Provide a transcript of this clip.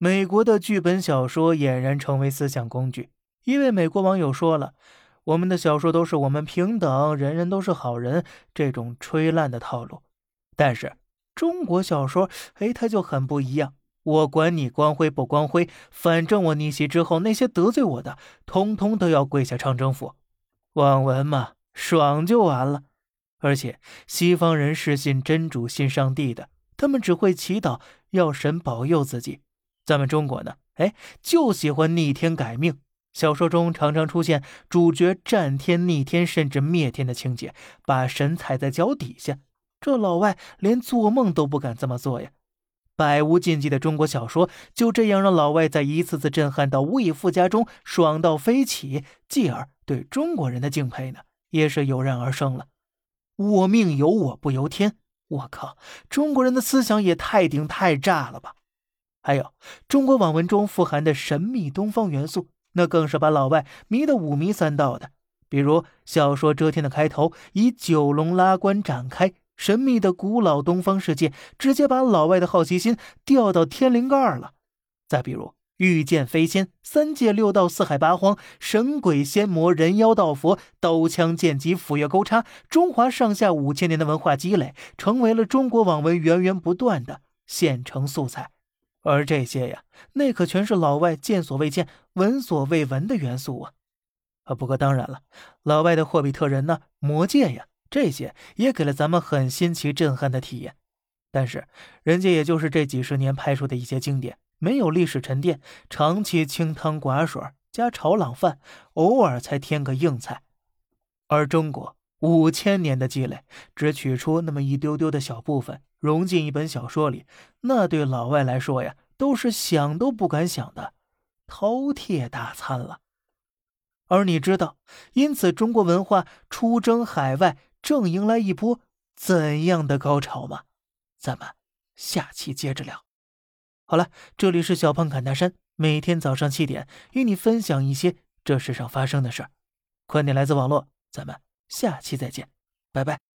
美国的剧本小说俨然成为思想工具。一位美国网友说了：“我们的小说都是我们平等，人人都是好人，这种吹烂的套路。”但是中国小说，哎，它就很不一样。我管你光辉不光辉，反正我逆袭之后，那些得罪我的，通通都要跪下唱征服。网文嘛，爽就完了。而且西方人是信真主、信上帝的，他们只会祈祷要神保佑自己。咱们中国呢，哎，就喜欢逆天改命。小说中常常出现主角战天逆天，甚至灭天的情节，把神踩在脚底下。这老外连做梦都不敢这么做呀！百无禁忌的中国小说就这样让老外在一次次震撼到无以复加中爽到飞起，继而对中国人的敬佩呢，也是油然而生了。我命由我不由天，我靠！中国人的思想也太顶太炸了吧！还有中国网文中富含的神秘东方元素。那更是把老外迷得五迷三道的。比如小说《遮天》的开头以九龙拉棺展开，神秘的古老东方世界直接把老外的好奇心吊到天灵盖了。再比如御剑飞仙、三界六道、四海八荒、神鬼仙魔、人妖道佛、刀枪剑戟、斧钺钩叉，中华上下五千年的文化积累，成为了中国网文源源不断的现成素材。而这些呀，那可全是老外见所未见、闻所未闻的元素啊！啊，不过当然了，老外的霍比特人呢、魔戒呀，这些也给了咱们很新奇、震撼的体验。但是，人家也就是这几十年拍出的一些经典，没有历史沉淀，长期清汤寡水加炒冷饭，偶尔才添个硬菜。而中国五千年的积累，只取出那么一丢丢的小部分。融进一本小说里，那对老外来说呀，都是想都不敢想的饕餮大餐了。而你知道，因此中国文化出征海外，正迎来一波怎样的高潮吗？咱们下期接着聊。好了，这里是小胖侃大山，每天早上七点与你分享一些这世上发生的事儿。观点来自网络，咱们下期再见，拜拜。